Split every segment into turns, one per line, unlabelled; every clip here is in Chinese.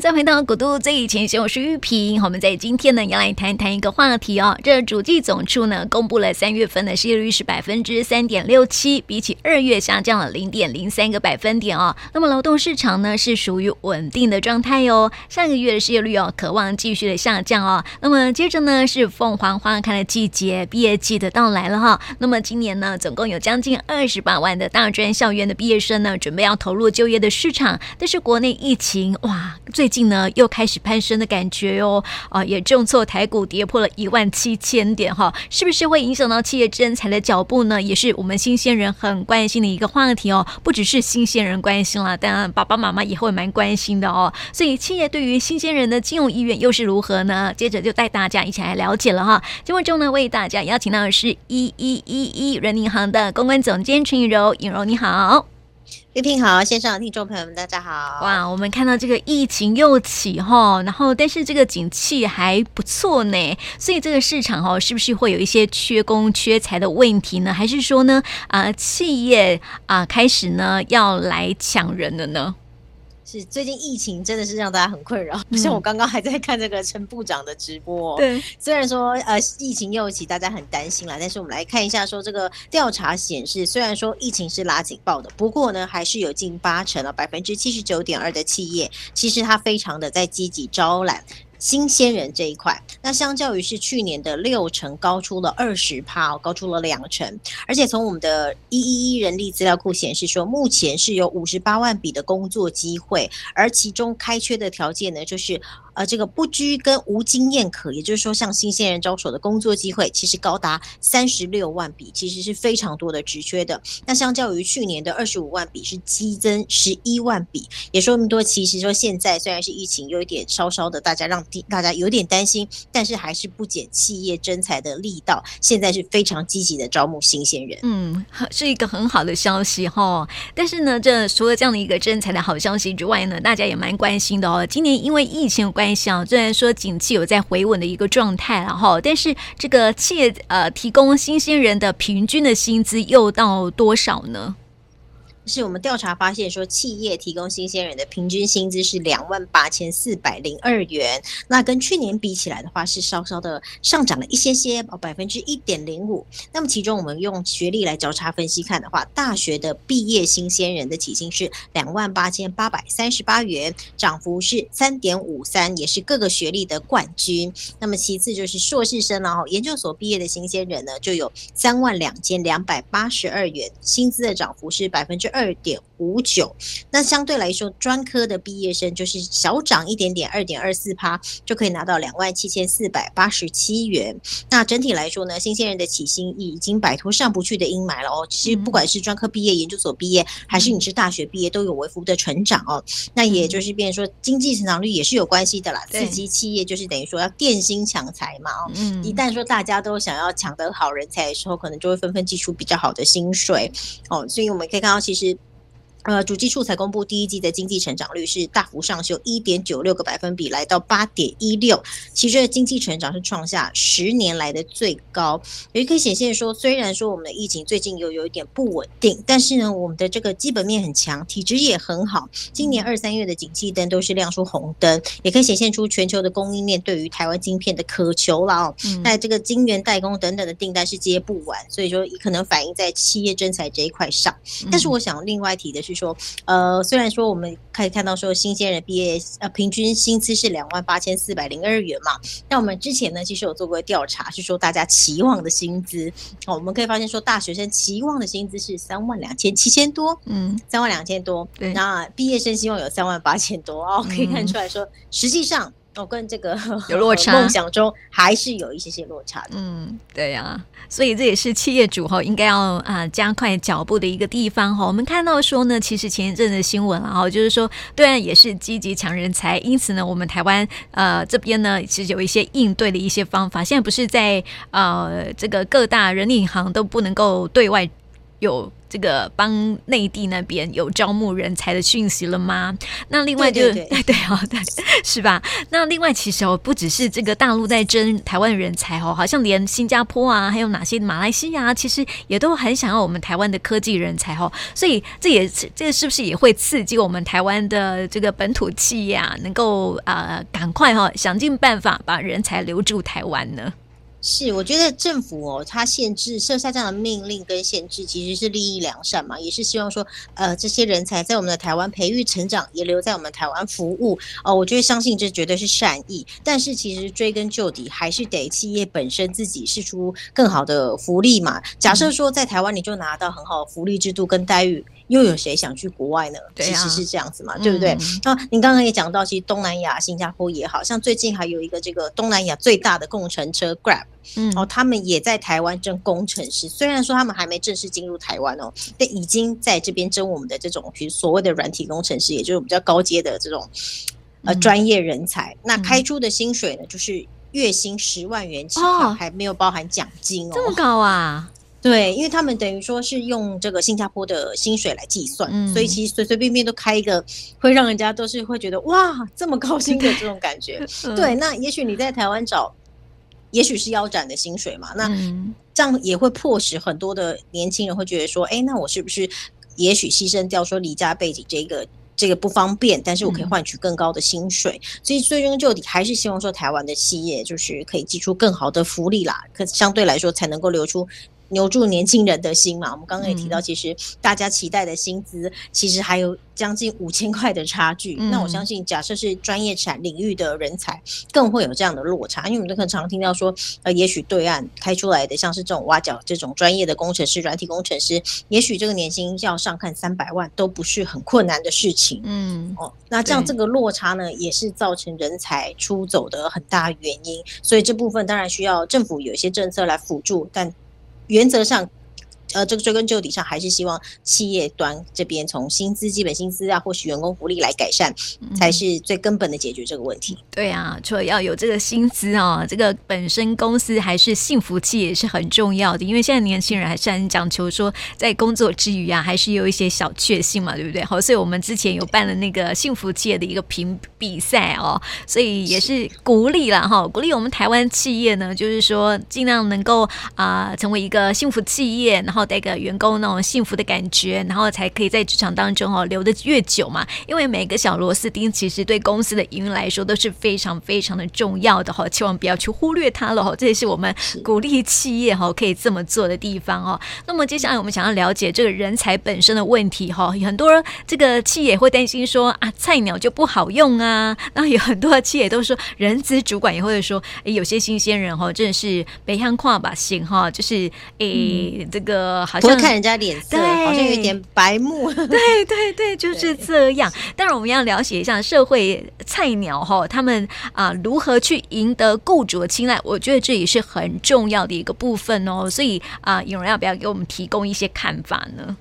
再回到古都最前线，我是玉萍。我们在今天呢，要来谈谈一个话题哦。这主计总处呢，公布了三月份的失业率是百分之三点六七，比起二月下降了零点零三个百分点哦。那么劳动市场呢，是属于稳定的状态哟。上个月的失业率哦，可望继续的下降哦。那么接着呢，是凤凰花开的季节，毕业季的到来了哈。那么今年呢，总共有将近二十八万的大专校院的毕业生呢，准备要投入就业的市场，但是国内疫情哇。最近呢，又开始攀升的感觉哦，啊，也重挫台股跌破了一万七千点哈，是不是会影响到企业征才的脚步呢？也是我们新鲜人很关心的一个话题哦。不只是新鲜人关心了，当然爸爸妈妈也会蛮关心的哦。所以企业对于新鲜人的金融意愿又是如何呢？接着就带大家一起来了解了哈。节目中呢，为大家邀请到的是一一一一人银行的公关总监陈映柔，映柔你好。
玉萍好，线上的听众朋友们，大家好！
哇，我们看到这个疫情又起哈，然后但是这个景气还不错呢，所以这个市场哈，是不是会有一些缺工缺财的问题呢？还是说呢，啊、企业啊、开始呢要来抢人了呢？
是最近疫情真的是让大家很困扰，不、像我刚刚还在看这个陈部长的直播。
对，
虽然说呃疫情又起，大家很担心啦，但是我们来看一下，说这个调查显示，虽然说疫情是拉警报的，不过呢，还是有近八成啊，百分之七十九点二的企业，其实它非常的在积极招揽。新鲜人这一块，那相较于是去年的六成，高出了二十趴，高出了两成。而且从我们的一一一人力资料库显示说，目前是有五十八万笔的工作机会，而其中开缺的条件呢，就是。呃，这个不拘跟无经验可，也就是说，向新鲜人招手的工作机会，其实高达三十六万笔，其实是非常多的职缺的。那相较于去年的二十五万笔，是激增十一万笔，也说明多。其实说现在虽然是疫情有一点稍稍的，大家让大家有点担心，但是还是不减企业征才的力道，现在是非常积极的招募新鲜人。
嗯，是一个很好的消息哈。但是呢，这除了这样的一个征才的好消息之外呢，大家也蛮关心的哦。今年因为疫情关系啊，虽然说景气有在回稳的一个状态，然后，但是这个企业呃提供新鲜人的平均的薪资又到多少呢？
是我们调查发现说，企业提供新鲜人的平均薪资是两万八千四百零二元，那跟去年比起来的话，是稍稍的上涨了一些些，哦，百分之一点零五。那么其中我们用学历来交叉分析看的话，大学的毕业新鲜人的起薪是两万八千八百三十八元，涨幅是三点五三，也是各个学历的冠军。那么其次就是硕士生然后研究所毕业的新鲜人呢，就有三万两千两百八十二元，薪资的涨幅是百分之二点五九，那相对来说，专科的毕业生就是小涨一点点，二点二四趴，就可以拿到两万七千四百八十七元。那整体来说呢，新鲜人的起薪已经摆脱上不去的阴霾了哦。其实不管是专科毕业、研究所毕业，还是你是大学毕业，都有微幅的成长哦。那也就是变成说，经济成长率也是有关系的啦。刺激企业就是等于说要电薪抢才嘛哦。一旦说大家都想要抢得好人才的时候，可能就会纷纷寄出比较好的薪水哦。所以我们可以看到，其实。呃，主计处才公布第一季的经济成长率是大幅上修一点九六个百分比，来到八点一六，其实经济成长是创下十年来的最高。也可以显现说，虽然说我们的疫情最近有有一点不稳定，但是呢，我们的这个基本面很强，体质也很好。今年二三月的景气灯都是亮出红灯，也可以显现出全球的供应链对于台湾晶片的渴求了哦。那、嗯、这个晶圆代工等等的订单是接不完，所以说也可能反映在企业征才这一块上。但是我想另外提的是。说，呃，虽然说我们可以看到说新鲜人毕业呃平均薪资是两万八千四百零二元嘛，那我们之前呢其实有做过调查，是说大家期望的薪资，哦，我们可以发现说大学生期望的薪资是三万两千七千多，嗯，三万两千多，对，那毕业生希望有三万八千多哦，可以看出来说，实际上。哦，跟这个
有落差，
梦想中还是有一些些落差的。
嗯，对呀、啊，所以这也是企业主哈应该要啊加快脚步的一个地方哈。我们看到说呢，其实前一阵的新闻啊，就是说对岸也是积极抢人才，因此呢，我们台湾呃这边呢其实有一些应对的一些方法。现在不是在呃这个各大人力银行都不能够对外。有这个帮内地那边有招募人才的讯息了吗？那另外就
对对对，
对 哦，对，是吧？那另外其实哦，不只是这个大陆在争台湾人才哦，好像连新加坡啊，还有哪些马来西亚，其实也都很想要我们台湾的科技人才哦。所以这也这是不是也会刺激我们台湾的这个本土企业啊，能够啊、呃、赶快哈、哦、想尽办法把人才留住台湾呢？
是，我觉得政府哦，它限制设下这样的命令跟限制，其实是利益良善嘛，也是希望说，呃，这些人才在我们的台湾培育成长，也留在我们台湾服务哦。我觉得相信这绝对是善意，但是其实追根究底，还是得企业本身自己释出更好的福利嘛。假设说在台湾你就拿到很好的福利制度跟待遇。又有谁想去国外呢？
对啊、
其实是这样子嘛，对不对？那、嗯、您刚刚也讲到，其实东南亚、新加坡也好像最近还有一个这个东南亚最大的共乘车 Grab，嗯，哦，他们也在台湾征工程师。虽然说他们还没正式进入台湾哦，但已经在这边征我们的这种，比如所谓的软体工程师，也就是比较高阶的这种呃专业人才。嗯、那开出的薪水呢，就是月薪十万元起还没有包含奖金哦，
这么高啊！
对，因为他们等于说是用这个新加坡的薪水来计算，嗯、所以其实随随便便都开一个，会让人家都是会觉得哇，这么高薪的这种感觉。嗯、对，那也许你在台湾找，也许是腰斩的薪水嘛，那这样也会迫使很多的年轻人会觉得说，哎，那我是不是也许牺牲掉说离家背景这个这个不方便，但是我可以换取更高的薪水。嗯、所以最终就底还是希望说台湾的企业就是可以寄出更好的福利啦，可相对来说才能够留出。留住年轻人的心嘛，我们刚刚也提到，其实大家期待的薪资，其实还有将近五千块的差距。嗯、那我相信，假设是专业产领域的人才，更会有这样的落差。因为我们都很常听到说，呃，也许对岸开出来的像是这种挖角这种专业的工程师、软体工程师，也许这个年薪要上看三百万都不是很困难的事情。嗯，哦，那这样这个落差呢，也是造成人才出走的很大原因。所以这部分当然需要政府有一些政策来辅助，但。原则上。呃，这个追根究底上还是希望企业端这边从薪资、基本薪资啊，或许员工福利来改善，才是最根本的解决这个问题。
嗯、对啊，除了要有这个薪资啊，这个本身公司还是幸福企业也是很重要的。因为现在年轻人还是很讲求说，在工作之余啊，还是有一些小确幸嘛，对不对？好，所以我们之前有办了那个幸福企业的一个评比赛哦，所以也是鼓励了哈，鼓励我们台湾企业呢，就是说尽量能够啊、呃、成为一个幸福企业，然后。带给员工那种幸福的感觉，然后才可以在职场当中哦留得越久嘛。因为每个小螺丝钉其实对公司的营运来说都是非常非常的重要的哈，千万不要去忽略它了哈。这也是我们鼓励企业哈可以这么做的地方哦。那么接下来我们想要了解这个人才本身的问题哈，很多这个企业会担心说啊菜鸟就不好用啊，然后有很多的企业都说人资主管也会说，诶有些新鲜人哈真的是北向跨吧行哈，就是诶、嗯、这个。好像
看人家脸色，好像有点白目。
对对对，就是这样。对当然，我们要了解一下社会菜鸟哈，他们啊如何去赢得雇主的青睐，我觉得这也是很重要的一个部分哦。所以啊，有人要不要给我们提供一些看法呢？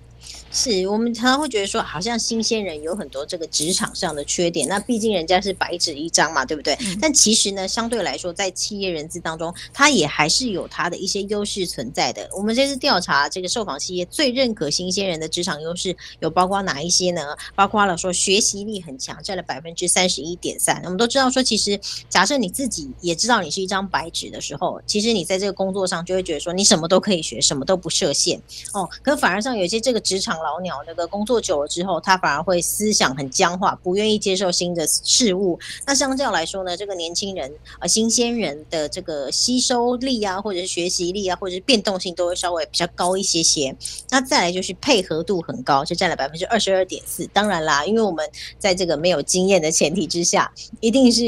是我们常常会觉得说，好像新鲜人有很多这个职场上的缺点。那毕竟人家是白纸一张嘛，对不对？嗯、但其实呢，相对来说，在企业人资当中，他也还是有他的一些优势存在的。我们这次调查，这个受访企业最认可新鲜人的职场优势有包括哪一些呢？包括了说学习力很强，占了百分之三十一点三。我们都知道说，其实假设你自己也知道你是一张白纸的时候，其实你在这个工作上就会觉得说，你什么都可以学，什么都不设限哦。可反而上有些这个职场。老鸟那个工作久了之后，他反而会思想很僵化，不愿意接受新的事物。那相较来说呢，这个年轻人呃新鲜人的这个吸收力啊，或者是学习力啊，或者是变动性都会稍微比较高一些些。那再来就是配合度很高，就占了百分之二十二点四。当然啦，因为我们在这个没有经验的前提之下，一定是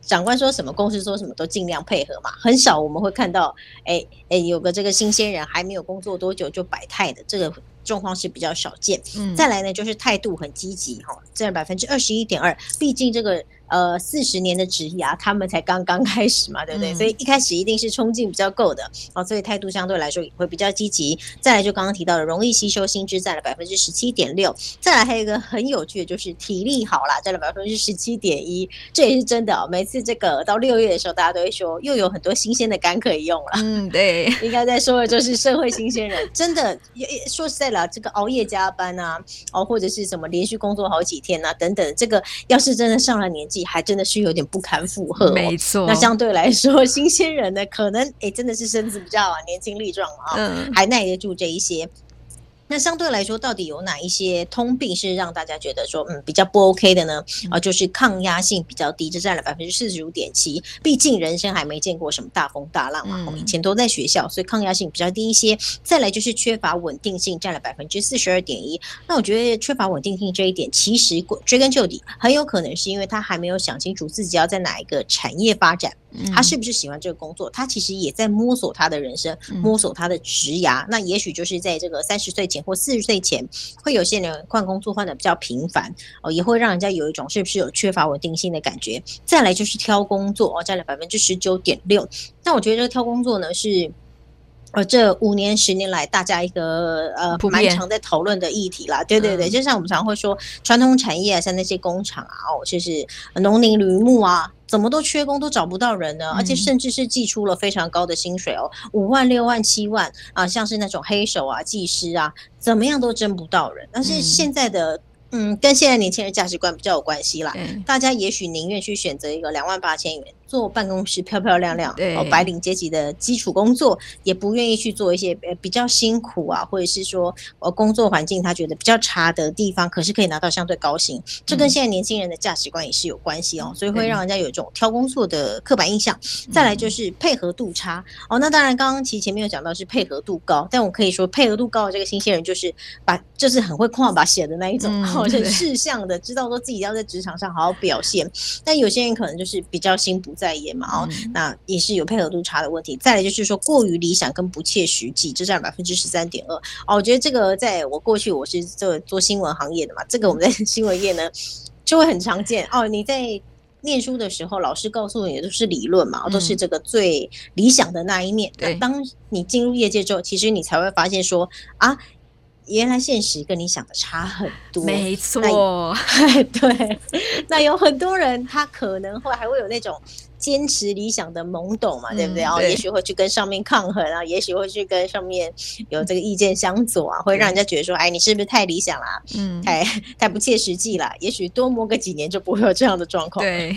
长官说什么，公司说什么都尽量配合嘛。很少我们会看到，哎哎，有个这个新鲜人还没有工作多久就摆态的这个。状况是比较少见，嗯，再来呢就是态度很积极哈，占百分之二十一点二。毕竟这个呃四十年的职涯，他们才刚刚开始嘛，对不对？嗯、所以一开始一定是冲劲比较够的哦，所以态度相对来说也会比较积极。再来就刚刚提到的，容易吸收新知占了百分之十七点六。再来还有一个很有趣的，就是体力好啦，占了百分之十七点一，这也是真的哦。每次这个到六月的时候，大家都会说又有很多新鲜的肝可以用了。
嗯，对，应
该在说的就是社会新鲜人，真的说实在了，这个熬夜加班啊，哦或者是什么连续工作好几天啊等等，这个要是真的上了年纪，还真的是有点不堪负荷哦。
没错，
那相对来说，新鲜人呢，可能哎真的是身子比较年轻力壮啊，嗯，还耐得住这一些。那相对来说，到底有哪一些通病是让大家觉得说，嗯，比较不 OK 的呢？啊，就是抗压性比较低，这占了百分之四十五点七。毕竟人生还没见过什么大风大浪嘛，我们以前都在学校，所以抗压性比较低一些。再来就是缺乏稳定性，占了百分之四十二点一。那我觉得缺乏稳定性这一点，其实追根究底，很有可能是因为他还没有想清楚自己要在哪一个产业发展。他是不是喜欢这个工作？他其实也在摸索他的人生，摸索他的职涯。嗯、那也许就是在这个三十岁或四十岁前，会有些人换工作换的比较频繁哦，也会让人家有一种是不是有缺乏稳定性的感觉。再来就是挑工作哦，占了百分之十九点六。那我觉得这个挑工作呢是。呃，这五年十年来，大家一个呃蛮常在讨论的议题啦。对对对，就像我们常会说，传统产业啊，像那些工厂啊，哦，就是农林渔牧啊，怎么都缺工，都找不到人呢？而且甚至是寄出了非常高的薪水哦，五万、六万、七万啊，像是那种黑手啊、技师啊，怎么样都征不到人。但是现在的。嗯，跟现在年轻人价值观比较有关系啦。大家也许宁愿去选择一个两万八千元做办公室漂漂亮亮、对哦白领阶级的基础工作，也不愿意去做一些呃比较辛苦啊，或者是说呃工作环境他觉得比较差的地方，可是可以拿到相对高薪。这跟现在年轻人的价值观也是有关系哦，所以会让人家有一种挑工作的刻板印象。再来就是配合度差哦，那当然刚刚其实前面有讲到是配合度高，但我可以说配合度高的这个新鲜人就是把就是很会跨把 写的那一种。嗯或者事项的知道说自己要在职场上好好表现，但有些人可能就是比较心不在焉嘛，哦，那也是有配合度差的问题。再来就是说过于理想跟不切实际，这占百分之十三点二。哦，我觉得这个在我过去我是做做新闻行业的嘛，这个我们在新闻业呢就会很常见。哦，你在念书的时候，老师告诉你的都是理论嘛，都是这个最理想的那一面。那当你进入业界之后，其实你才会发现说啊。原来现实跟你想的差很多，
没错，
对，那有很多人他可能会还会有那种。坚持理想的懵懂嘛，对不对？然后也许会去跟上面抗衡啊，也许会去跟上面有这个意见相左啊，会让人家觉得说，哎，你是不是太理想啦？嗯，太 太不切实际了。也许多磨个几年就不会有这样的状况。
对，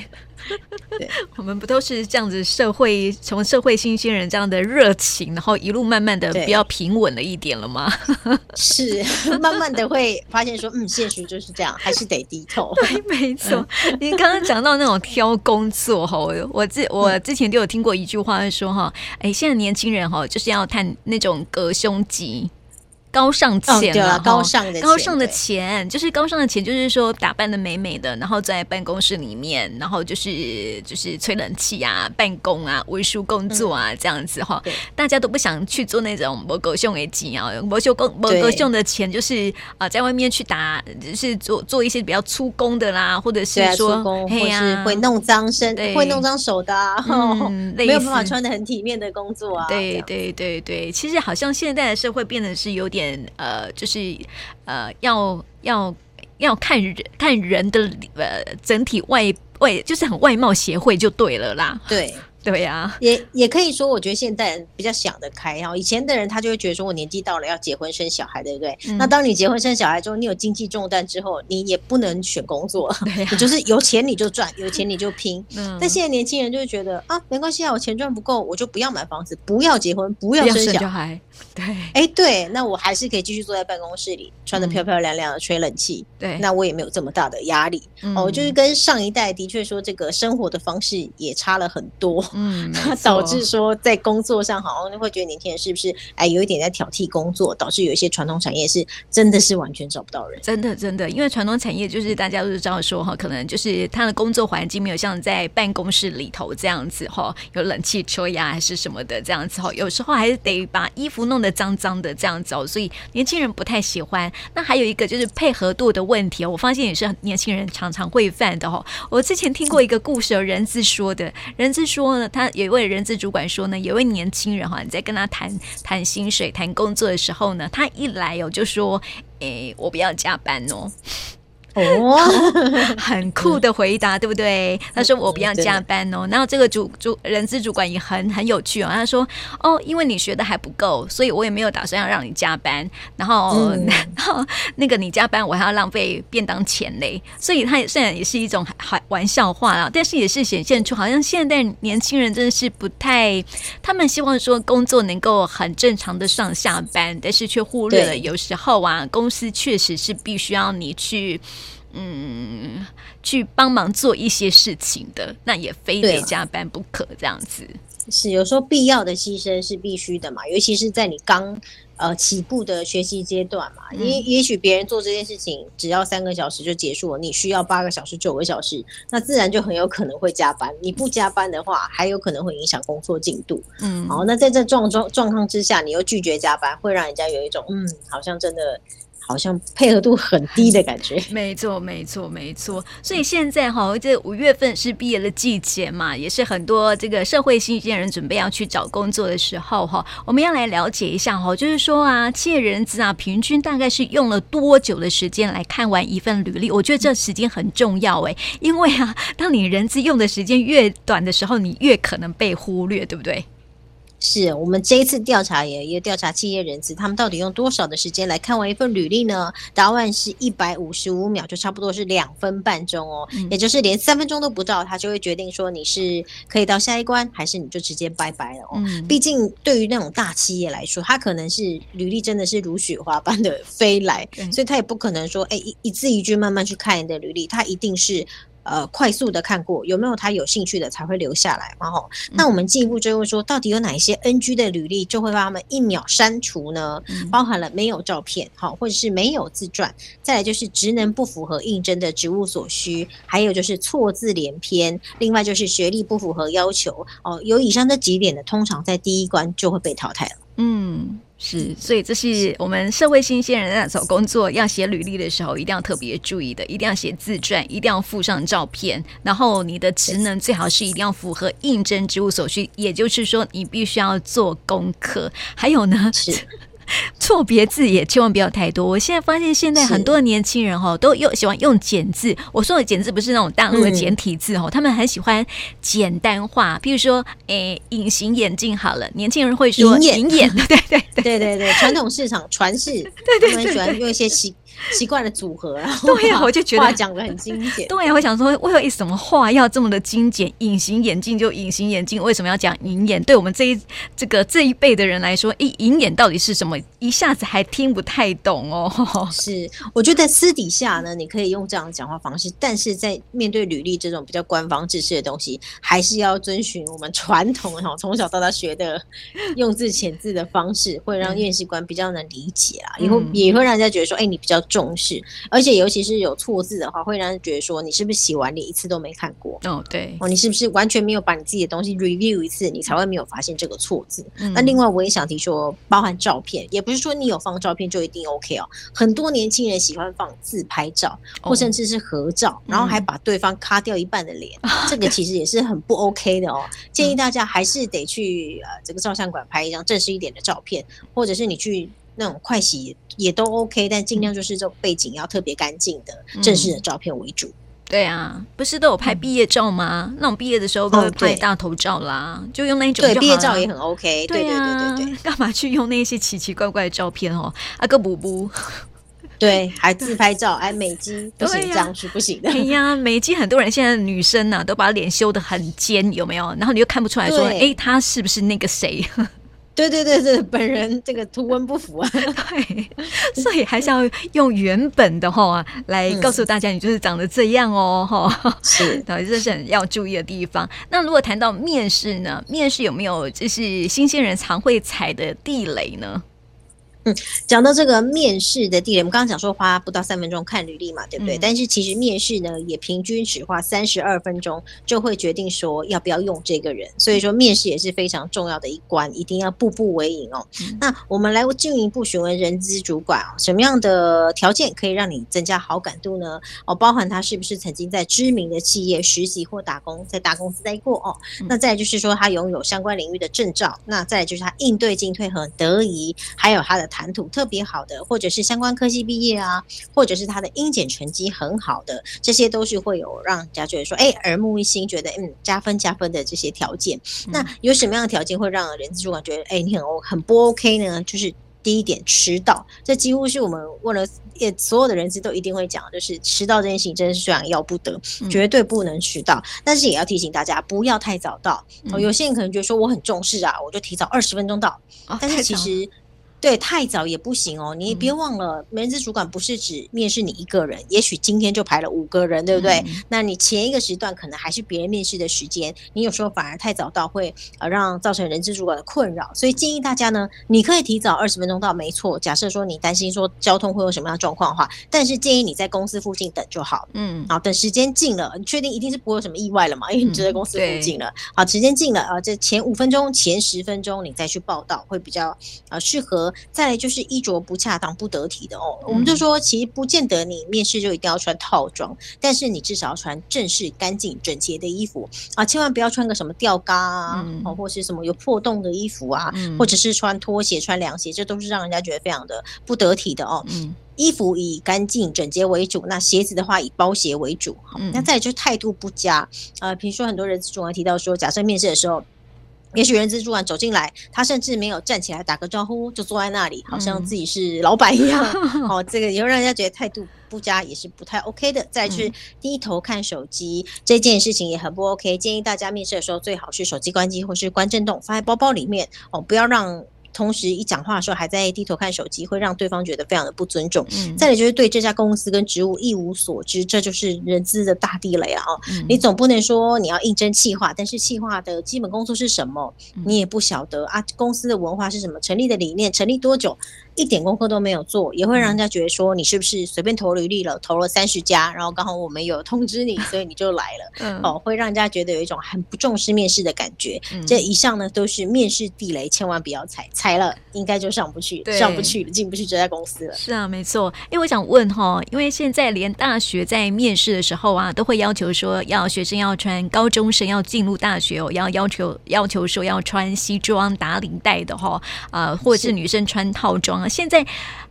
对，我们不都是这样子？社会从社会新鲜人这样的热情，然后一路慢慢的比较平稳了一点了吗？
是，慢慢的会发现说，嗯，现实就是这样，还是得低头。
对，没错。您刚刚讲到那种挑工作哈，我之我之前就有听过一句话说哈，哎，现在年轻人哈就是要探那种隔胸肌。高尚钱了，
哦、高尚的
高尚的钱，就是高尚的钱，就是说打扮的美美的，然后在办公室里面，然后就是就是吹冷气啊，办公啊，文书工作啊，这样子哈。大家都不想去做那种摩格胸的钱啊，摩修工摩格胸的钱，就是啊，在外面去打，就是做做一些比较粗工的啦，或者是说，
或是会弄脏身，会弄脏手的，没有办法穿的很体面的工作啊。
对对对对，其实好像现在的社会变得是有点。呃，就是呃，要要要看人看人的呃整体外外，就是很外貌协会就对了啦。
对。
对呀、啊，
也也可以说，我觉得现代人比较想得开哈。以前的人他就会觉得说，我年纪到了要结婚生小孩，对不对？嗯、那当你结婚生小孩之后，你有经济重担之后，你也不能选工作，啊、你就是有钱你就赚，有钱你就拼。嗯、但现在年轻人就会觉得啊，没关系啊，我钱赚不够，我就不要买房子，不要结婚，不要生小孩。
对，
哎，对，那我还是可以继续坐在办公室里，穿的漂漂亮亮的，吹冷气。对，那我也没有这么大的压力。嗯、哦，就是跟上一代的确说，这个生活的方式也差了很多。嗯，导致说在工作上好像会觉得年轻人是不是哎有一点在挑剔工作，导致有一些传统产业是真的是完全找不到人。
真的真的，因为传统产业就是大家都知道说哈，可能就是他的工作环境没有像在办公室里头这样子哈，有冷气吹呀还是什么的这样子哈，有时候还是得把衣服弄得脏脏的这样子哦，所以年轻人不太喜欢。那还有一个就是配合度的问题哦，我发现也是年轻人常常会犯的哈。我之前听过一个故事，有人资说的，人资说呢，他有一位人资主管说呢，有一位年轻人哈，你在跟他谈谈薪水、谈工作的时候呢，他一来哦就说，诶，我不要加班哦。哦，很酷的回答，对不对？他说我不要加班哦。然后这个主主人资主管也很很有趣哦。他说哦，因为你学的还不够，所以我也没有打算要让你加班。然后，嗯、然后那个你加班，我还要浪费便当钱嘞。所以他也虽然也是一种还玩笑话啦，但是也是显现出好像现在年轻人真的是不太，他们希望说工作能够很正常的上下班，但是却忽略了有时候啊，公司确实是必须要你去。嗯，去帮忙做一些事情的，那也非得加班不可，这样子。
是有时候必要的牺牲是必须的嘛，尤其是在你刚呃起步的学习阶段嘛。也、也许别人做这件事情只要三个小时就结束了，你需要八个小时、九个小时，那自然就很有可能会加班。你不加班的话，还有可能会影响工作进度。嗯，好，那在这状状状况之下，你又拒绝加班，会让人家有一种嗯，好像真的。好像配合度很低的感觉。
没错，没错，没错。所以现在哈，这五月份是毕业的季节嘛，也是很多这个社会新鲜人准备要去找工作的时候哈。我们要来了解一下哈，就是说啊，企业人资啊，平均大概是用了多久的时间来看完一份履历？我觉得这时间很重要哎，因为啊，当你人资用的时间越短的时候，你越可能被忽略，对不对？
是我们这一次调查也也调查企业人资，他们到底用多少的时间来看完一份履历呢？答案是一百五十五秒，就差不多是两分半钟哦，嗯、也就是连三分钟都不到，他就会决定说你是可以到下一关，还是你就直接拜拜了哦。嗯、毕竟对于那种大企业来说，他可能是履历真的是如雪花般的 飞来，嗯、所以他也不可能说哎一一字一句慢慢去看你的履历，他一定是。呃，快速的看过有没有他有兴趣的才会留下来嘛？吼，那我们进一步追问说，到底有哪一些 NG 的履历就会把他们一秒删除呢？包含了没有照片，好，或者是没有自传，再来就是职能不符合应征的职务所需，还有就是错字连篇，另外就是学历不符合要求。哦，有以上这几点的，通常在第一关就会被淘汰了。嗯。
是，所以这是我们社会新鲜人在找工作要写履历的时候，一定要特别注意的，一定要写自传，一定要附上照片，然后你的职能最好是一定要符合应征职务所需，也就是说你必须要做功课，还有呢是。错别字也千万不要太多。我现在发现，现在很多年轻人哈，都又喜欢用简字。我说的简字不是那种大陆的简体字哈，嗯、他们很喜欢简单化。比如说，诶，隐形眼镜好了，年轻人会说隐眼，眼，对对对
对对对，传统市场传世，对 对对，喜欢用一些习 习惯的组合，然后
对呀，我就觉得
话讲的很精简。
对呀，我想说，为什么话要这么的精简？隐形眼镜就隐形眼镜，为什么要讲隐眼？对我们这一这个这一辈的人来说，一隐眼到底是什么？一下子还听不太懂哦。
是，我觉得私底下呢，你可以用这样的讲话方式，但是在面对履历这种比较官方制式的东西，还是要遵循我们传统哈，从小到大学的用字遣字的方式，会让面试官比较能理解啊，以后、嗯、也会让人家觉得说，哎，你比较重视，而且尤其是有错字的话，会让人觉得说，你是不是洗完脸一次都没看过？
哦，对，
哦，你是不是完全没有把你自己的东西 review 一次，你才会没有发现这个错字？嗯、那另外我也想提说，包含照片也。不是说你有放照片就一定 OK 哦，很多年轻人喜欢放自拍照，或甚至是合照，哦、然后还把对方卡掉一半的脸，嗯、这个其实也是很不 OK 的哦。建议大家还是得去呃这个照相馆拍一张正式一点的照片，或者是你去那种快洗也都 OK，但尽量就是这种背景要特别干净的正式的照片为主。
对啊，不是都有拍毕业照吗？嗯、那种毕业的时候都会拍大头照啦，哦、就用那一
种毕业照也很 OK。对
啊，对对对对，干嘛去用那些奇奇怪怪的照片哦？啊哥补补，
对，还自拍照，还美肌，不行，这样是不行的。
哎呀，美肌很多人现在女生呐、啊，都把脸修的很尖，有没有？然后你又看不出来说，哎，她是不是那个谁？
对对对对，本人这个图文不符啊。
对，所以还是要用原本的话来告诉大家，你就是长得这样哦，哈。是，对，这是很要注意的地方。那如果谈到面试呢？面试有没有就是新鲜人常会踩的地雷呢？
嗯，讲到这个面试的地点，我们刚刚讲说花不到三分钟看履历嘛，对不对？嗯、但是其实面试呢，也平均只花三十二分钟就会决定说要不要用这个人。所以说面试也是非常重要的一关，一定要步步为营哦。嗯、那我们来进一步询问人资主管哦，什么样的条件可以让你增加好感度呢？哦，包含他是不是曾经在知名的企业实习或打工，在大公司待过哦？嗯、那再就是说他拥有相关领域的证照，那再就是他应对进退很得宜，还有他的。谈吐特别好的，或者是相关科系毕业啊，或者是他的英检成绩很好的，这些都是会有让人家觉得说，哎，耳目一新，觉得嗯加分加分的这些条件。嗯、那有什么样的条件会让人资主管觉得，哎，你很很不 OK 呢？就是第一点，迟到，这几乎是我们问了也所有的人资都一定会讲，就是迟到这件事情真的是非常要不得，嗯、绝对不能迟到。但是也要提醒大家，不要太早到。嗯、哦，有些人可能觉得说我很重视啊，我就提早二十分钟到，哦、但是其实。对，太早也不行哦。你别忘了，人资主管不是只面试你一个人，也许今天就排了五个人，对不对？嗯、那你前一个时段可能还是别人面试的时间，你有时候反而太早到会呃让造成人资主管的困扰。所以建议大家呢，你可以提早二十分钟到，没错。假设说你担心说交通会有什么样状况的话，但是建议你在公司附近等就好。嗯，好，等时间近了，你确定一定是不会有什么意外了嘛？因为你就在公司附近了。嗯、好，时间近了啊，这前五分钟、前十分钟你再去报道会比较呃适合。再来就是衣着不恰当、不得体的哦，我们就说其实不见得你面试就一定要穿套装，但是你至少要穿正式、干净、整洁的衣服啊，千万不要穿个什么吊嘎啊，哦，或是什么有破洞的衣服啊，或者是穿拖鞋、穿凉鞋，这都是让人家觉得非常的不得体的哦。衣服以干净整洁为主，那鞋子的话以包鞋为主。那再来就是态度不佳啊，比如说很多人总会提到说，假设面试的时候。也许人资主管走进来，他甚至没有站起来打个招呼，就坐在那里，好像自己是老板一样。嗯、哦，这个也会让人家觉得态度不佳，也是不太 OK 的。再去低头看手机、嗯、这件事情也很不 OK。建议大家面试的时候，最好是手机关机或是关震动，放在包包里面哦，不要让。同时，一讲话的时候还在低头看手机，会让对方觉得非常的不尊重。嗯，再来就是对这家公司跟职务一无所知，这就是人资的大地雷啊！嗯，你总不能说你要应征企划，但是企划的基本工作是什么，你也不晓得啊？公司的文化是什么？成立的理念，成立多久？一点功课都没有做，也会让人家觉得说你是不是随便投履历了，投了三十家，然后刚好我们有通知你，所以你就来了。嗯，哦，会让人家觉得有一种很不重视面试的感觉。嗯，这以上呢都是面试地雷，千万不要踩，踩了应该就上不去，对上不去了，进不去这家公司了。
是啊，没错。因为我想问哈，因为现在连大学在面试的时候啊，都会要求说要学生要穿高中生要进入大学哦，要要求要求说要穿西装打领带的哈，啊，或者是女生穿套装啊。现在，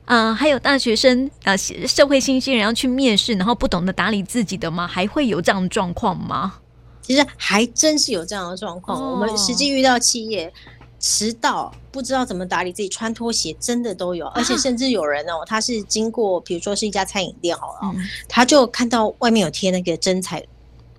啊、呃，还有大学生啊，社会新鲜人要去面试，然后不懂得打理自己的吗？还会有这样的状况吗？
其实还真是有这样的状况。哦、我们实际遇到企业迟到，不知道怎么打理自己，穿拖鞋真的都有，而且甚至有人哦，他是经过，比如说是一家餐饮店好了，嗯、他就看到外面有贴那个征才，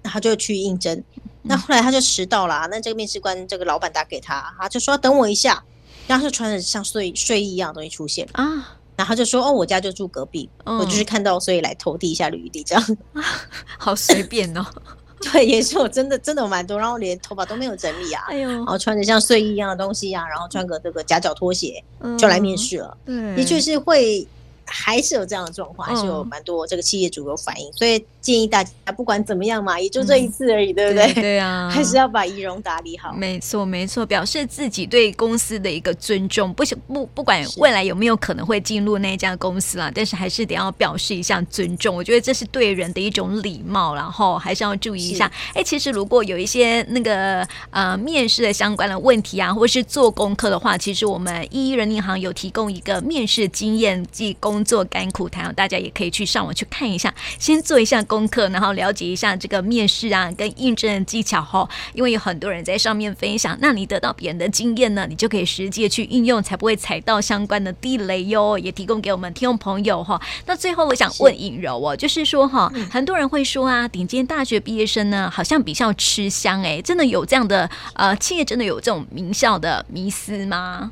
他就去应征。那后来他就迟到了，那这个面试官这个老板打给他，他就说等我一下。然后就穿着像睡睡衣一样的东西出现。啊，然后就说哦，我家就住隔壁，嗯、我就是看到所以来投递一下履历这样，
啊、好随便哦。
对，也是我真的真的有蛮多，然后连头发都没有整理啊，哎呦，然后穿着像睡衣一样的东西啊，然后穿个这个夹脚拖鞋就来面试了，嗯、的确是会。还是有这样的状况，还是有蛮多这个企业主有反应，所以建议大家不管怎么样嘛，也就这一次而已，对不对？
对啊，
还是要把仪容打理好。
没错，没错，表示自己对公司的一个尊重，不不不管未来有没有可能会进入那家公司啦，但是还是得要表示一下尊重。我觉得这是对人的一种礼貌，然后还是要注意一下。哎，其实如果有一些那个呃面试的相关的问题啊，或是做功课的话，其实我们一一人银行有提供一个面试经验及工。工作甘苦谈，大家也可以去上网去看一下，先做一下功课，然后了解一下这个面试啊跟应征的技巧哈。因为有很多人在上面分享，那你得到别人的经验呢，你就可以实际去应用，才不会踩到相关的地雷哟。也提供给我们听众朋友哈。那最后我想问尹柔哦，就是说哈，很多人会说啊，顶尖大学毕业生呢，好像比较吃香哎，真的有这样的呃，企业真的有这种名校的迷思吗？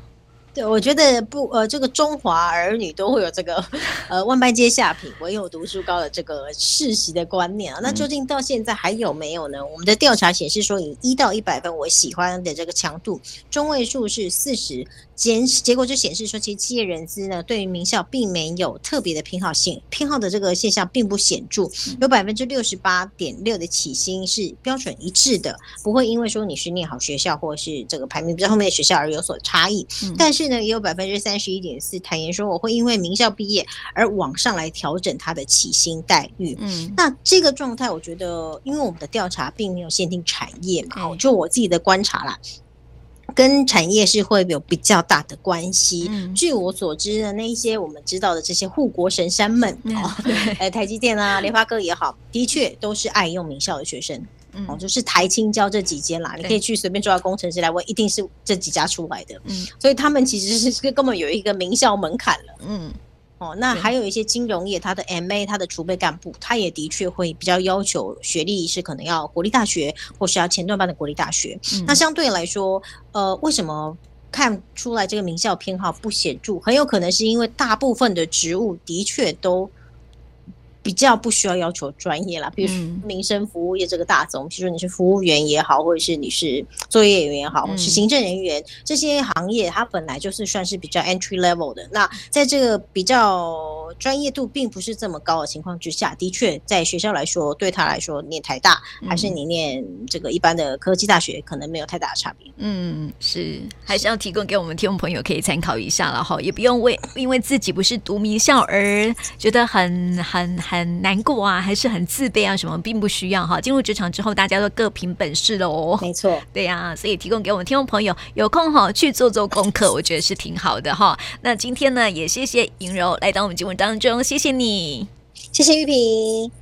对，我觉得不，呃，这个中华儿女都会有这个，呃，万般皆下品，唯有读书高的这个世袭的观念啊。那究竟到现在还有没有呢？我们的调查显示说，以一到一百分，我喜欢的这个强度中位数是四十，结结果就显示说，其实企业人资呢，对于名校并没有特别的偏好性，偏好的这个现象并不显著，有百分之六十八点六的起薪是标准一致的，不会因为说你是念好学校或是这个排名比较后面的学校而有所差异，但是。呢，也有百分之三十一点四坦言说，我会因为名校毕业而往上来调整他的起薪待遇。嗯，那这个状态，我觉得，因为我们的调查并没有限定产业嘛，就我自己的观察啦，跟产业是会有比较大的关系。嗯，据我所知的那一些我们知道的这些护国神山们，哦，哎，台积电啊，联发科也好，的确都是爱用名校的学生。哦，就是台青交这几间啦，你可以去随便抓工程师来问，一定是这几家出来的。嗯，所以他们其实是根本有一个名校门槛了。嗯，哦，那还有一些金融业，它的 MA，它的储备干部，他也的确会比较要求学历是可能要国立大学，或是要前段班的国立大学。嗯，那相对来说，呃，为什么看出来这个名校偏好不显著？很有可能是因为大部分的职务的确都。比较不需要要求专业啦，比如说民生服务业这个大宗，比如说你是服务员也好，或者是你是作业员也好，或是行政人员这些行业，它本来就是算是比较 entry level 的。那在这个比较专业度并不是这么高的情况之下，的确在学校来说，对他来说念台大还是你念这个一般的科技大学，可能没有太大的差别。
嗯，是还是要提供给我们听众朋友可以参考一下了哈，也不用为因为自己不是读名校而觉得很很。很难过啊，还是很自卑啊？什么并不需要哈。进入职场之后，大家都各凭本事喽。
没错，
对呀、啊，所以提供给我们听众朋友有空哈去做做功课，我觉得是挺好的哈。那今天呢，也谢谢莹柔来到我们节目当中，谢谢你，
谢谢玉萍。